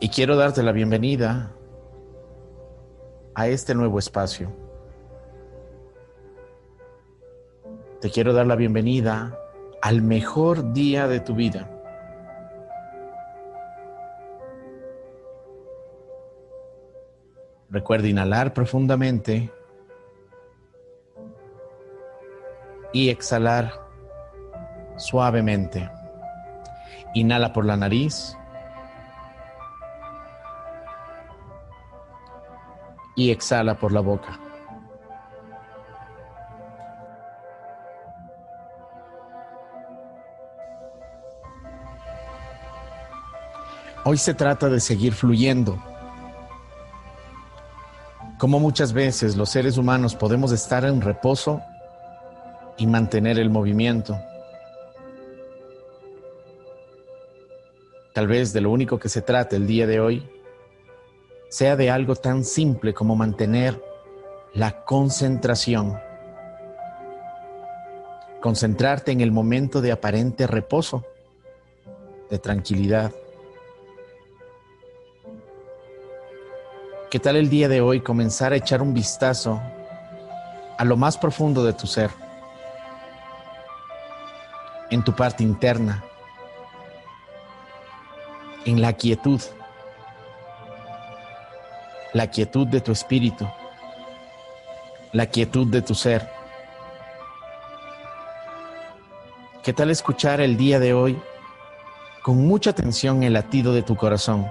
Y quiero darte la bienvenida a este nuevo espacio. Te quiero dar la bienvenida al mejor día de tu vida. Recuerda inhalar profundamente y exhalar suavemente. Inhala por la nariz. Y exhala por la boca. Hoy se trata de seguir fluyendo. Como muchas veces los seres humanos podemos estar en reposo y mantener el movimiento. Tal vez de lo único que se trata el día de hoy sea de algo tan simple como mantener la concentración. Concentrarte en el momento de aparente reposo, de tranquilidad. ¿Qué tal el día de hoy comenzar a echar un vistazo a lo más profundo de tu ser? En tu parte interna, en la quietud la quietud de tu espíritu, la quietud de tu ser. ¿Qué tal escuchar el día de hoy con mucha atención el latido de tu corazón?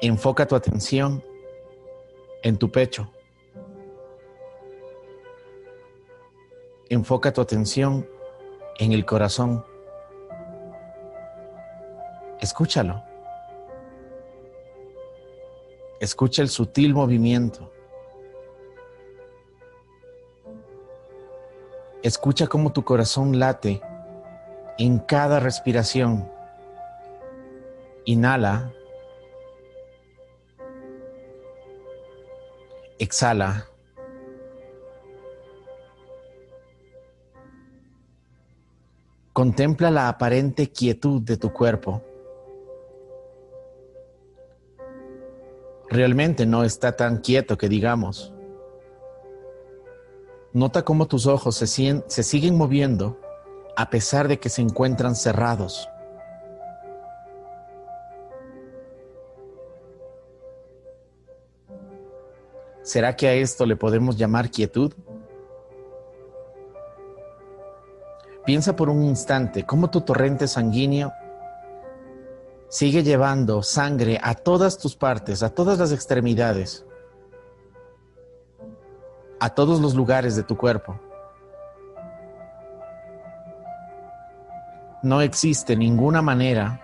Enfoca tu atención en tu pecho. Enfoca tu atención en el corazón. Escúchalo. Escucha el sutil movimiento. Escucha cómo tu corazón late en cada respiración. Inhala. Exhala. Contempla la aparente quietud de tu cuerpo. Realmente no está tan quieto que digamos. Nota cómo tus ojos se, se siguen moviendo a pesar de que se encuentran cerrados. ¿Será que a esto le podemos llamar quietud? Piensa por un instante cómo tu torrente sanguíneo sigue llevando sangre a todas tus partes, a todas las extremidades, a todos los lugares de tu cuerpo. No existe ninguna manera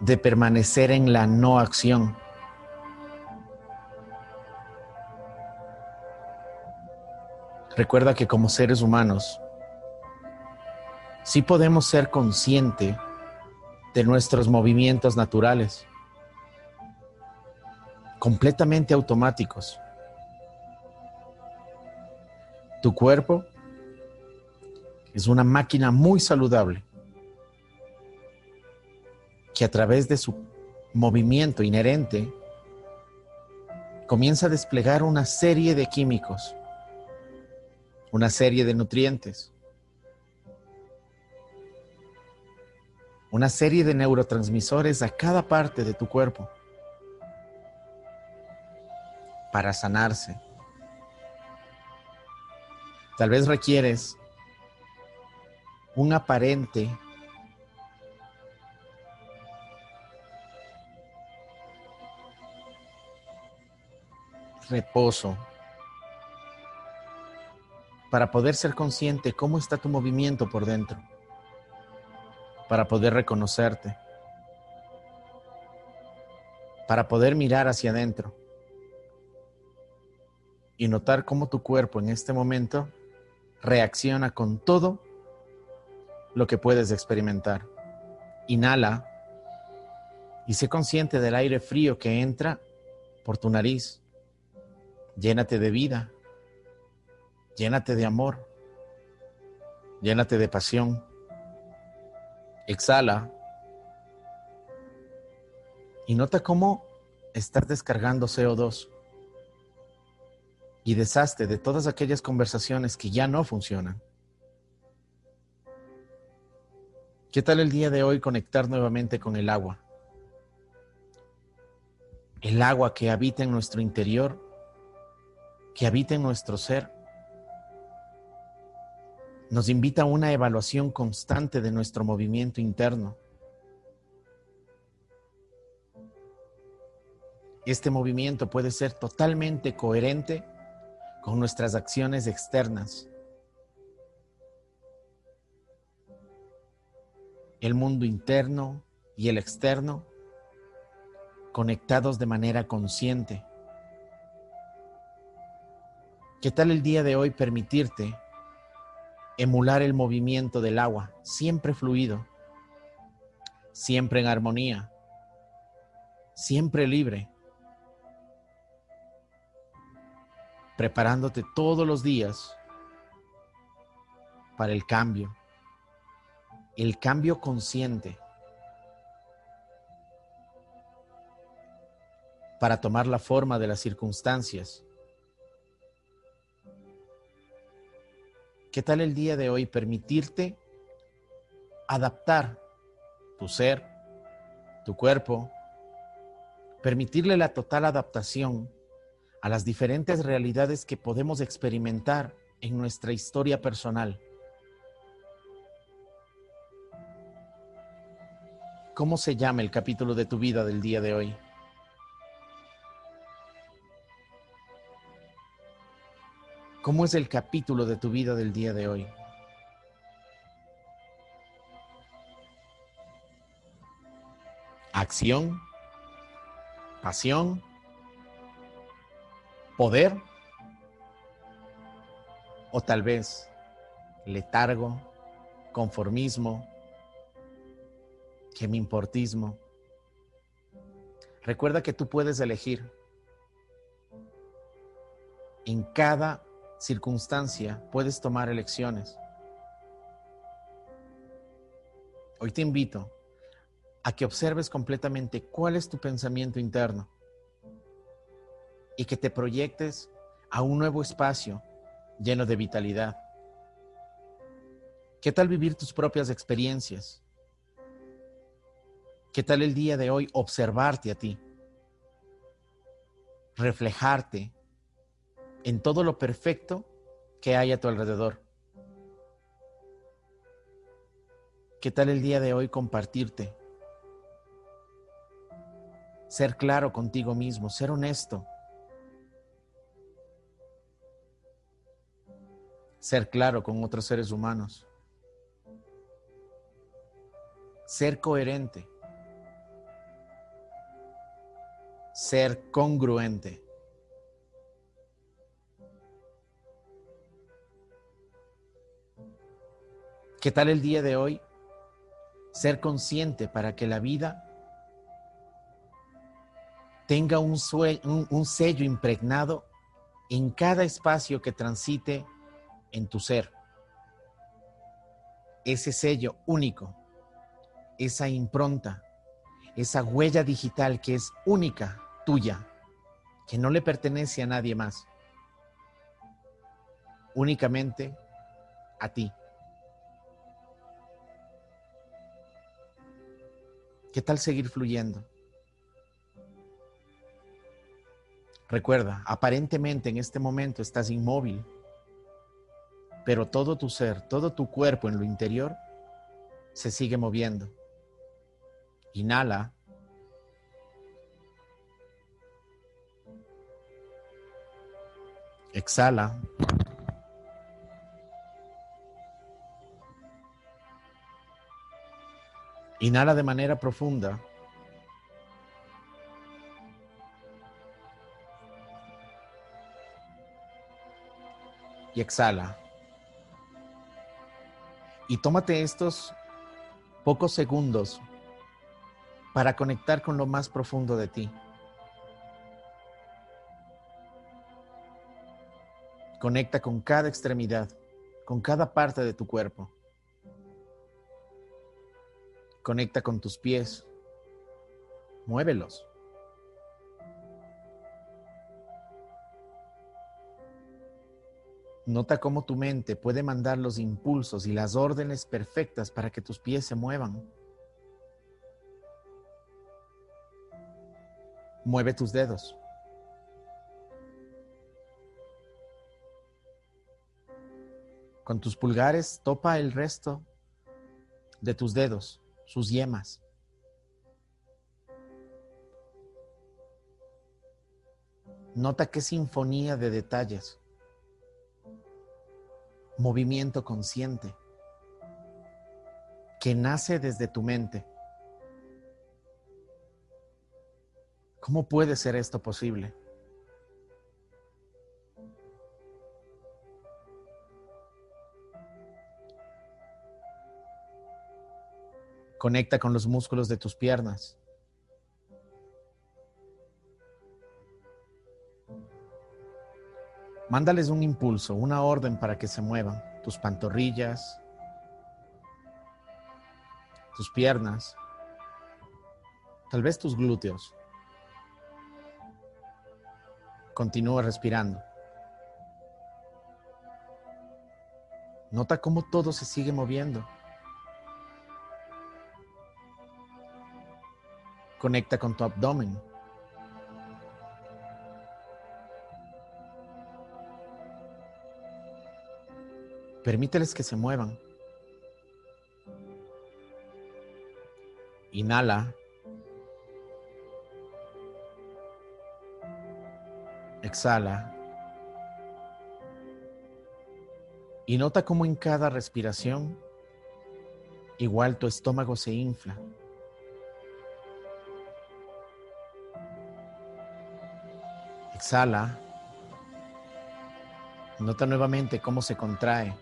de permanecer en la no acción. Recuerda que como seres humanos, sí podemos ser conscientes de nuestros movimientos naturales, completamente automáticos. Tu cuerpo es una máquina muy saludable que a través de su movimiento inherente comienza a desplegar una serie de químicos, una serie de nutrientes una serie de neurotransmisores a cada parte de tu cuerpo para sanarse. Tal vez requieres un aparente reposo para poder ser consciente cómo está tu movimiento por dentro, para poder reconocerte, para poder mirar hacia adentro y notar cómo tu cuerpo en este momento reacciona con todo lo que puedes experimentar. Inhala y sé consciente del aire frío que entra por tu nariz. Llénate de vida, llénate de amor, llénate de pasión. Exhala y nota cómo estás descargando CO2 y deshazte de todas aquellas conversaciones que ya no funcionan. ¿Qué tal el día de hoy conectar nuevamente con el agua? El agua que habita en nuestro interior, que habita en nuestro ser, nos invita a una evaluación constante de nuestro movimiento interno. Este movimiento puede ser totalmente coherente con nuestras acciones externas. El mundo interno y el externo conectados de manera consciente. ¿Qué tal el día de hoy permitirte emular el movimiento del agua, siempre fluido, siempre en armonía, siempre libre? preparándote todos los días para el cambio, el cambio consciente, para tomar la forma de las circunstancias. ¿Qué tal el día de hoy permitirte adaptar tu ser, tu cuerpo, permitirle la total adaptación a las diferentes realidades que podemos experimentar en nuestra historia personal. ¿Cómo se llama el capítulo de tu vida del día de hoy? ¿Cómo es el capítulo de tu vida del día de hoy? Acción, pasión, poder o tal vez letargo, conformismo, que me importismo. Recuerda que tú puedes elegir en cada circunstancia, puedes tomar elecciones. Hoy te invito a que observes completamente cuál es tu pensamiento interno y que te proyectes a un nuevo espacio lleno de vitalidad. ¿Qué tal vivir tus propias experiencias? ¿Qué tal el día de hoy observarte a ti? Reflejarte en todo lo perfecto que hay a tu alrededor. ¿Qué tal el día de hoy compartirte? Ser claro contigo mismo, ser honesto ser claro con otros seres humanos, ser coherente, ser congruente. ¿Qué tal el día de hoy? Ser consciente para que la vida tenga un, un, sello impregnado en cada espacio que transite en tu ser. Ese sello único, esa impronta, esa huella digital que es única, tuya, que no le pertenece a nadie más, únicamente a ti. ¿Qué tal seguir fluyendo? Recuerda, aparentemente en este momento estás inmóvil, pero todo tu ser, todo tu cuerpo en lo interior se sigue moviendo. Inhala. Exhala. Inhala de manera profunda. Y exhala. Y tómate estos pocos segundos para conectar con lo más profundo de ti. Conecta con cada extremidad, con cada parte de tu cuerpo. Conecta con tus pies. Muévelos. Nota cómo tu mente puede mandar los impulsos y las órdenes perfectas para que tus pies se muevan. Mueve tus dedos. Con tus pulgares topa el resto de tus dedos sus yemas. Nota qué sinfonía de detalles. Movimiento consciente que nace desde tu mente. ¿Cómo puede ser esto posible? Conecta con los músculos de tus piernas. Mándales un impulso, una orden para que se muevan. Tus pantorrillas, tus piernas, tal vez tus glúteos. Continúa respirando. Nota cómo todo se sigue moviendo. Conecta con tu abdomen. Permíteles que se muevan. Inhala. Exhala. Y nota cómo en cada respiración, igual tu estómago se infla. Exhala. Nota nuevamente cómo se contrae.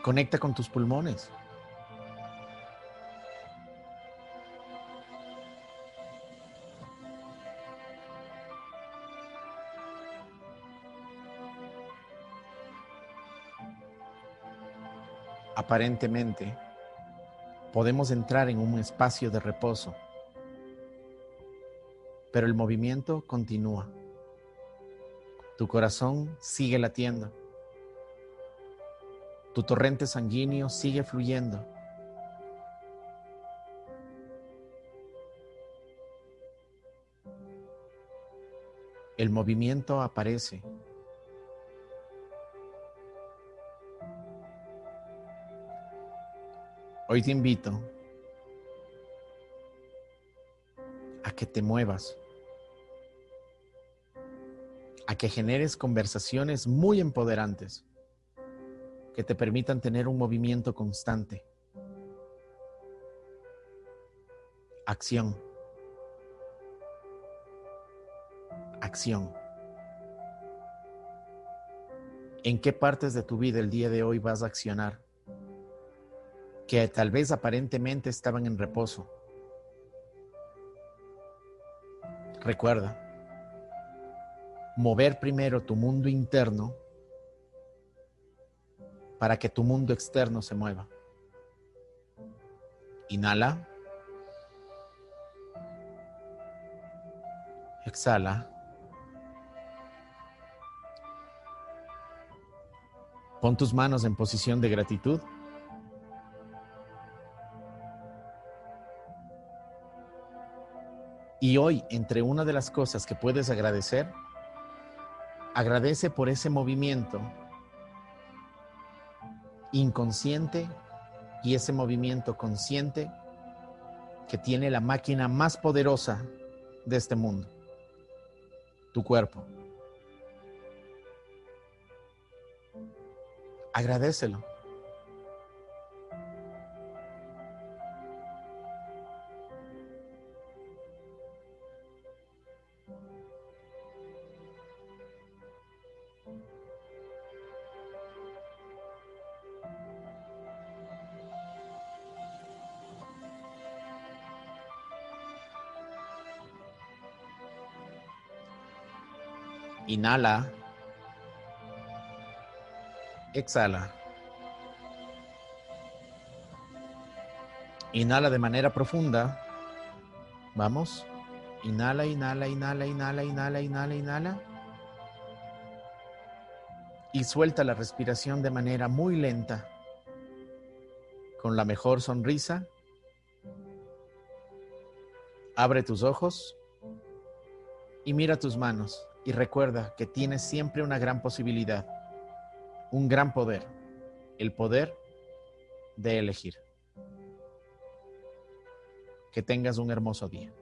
Conecta con tus pulmones. Aparentemente, podemos entrar en un espacio de reposo pero el movimiento continúa. Tu corazón sigue latiendo. Tu torrente sanguíneo sigue fluyendo. El movimiento aparece. Hoy te invito a que te muevas a que generes conversaciones muy empoderantes que te permitan tener un movimiento constante. Acción. Acción. ¿En qué partes de tu vida el día de hoy vas a accionar? Que tal vez aparentemente estaban en reposo. Recuerda, mover primero tu mundo interno para que tu mundo externo se mueva. Inhala. Exhala. Pon tus manos en posición de gratitud. Y hoy, entre una de las cosas que puedes agradecer, Agradece por ese movimiento inconsciente y ese movimiento consciente que tiene la máquina más poderosa de este mundo, tu cuerpo. Agradecelo. Inhala. Exhala. Inhala de manera profunda. Vamos. Inhala, inhala, inhala, inhala, inhala, inhala, inhala. Y suelta la respiración de manera muy lenta. Con la mejor sonrisa. Abre tus ojos y mira tus manos y recuerda que tienes siempre una gran posibilidad, un gran poder, el poder de elegir. Que tengas un hermoso día.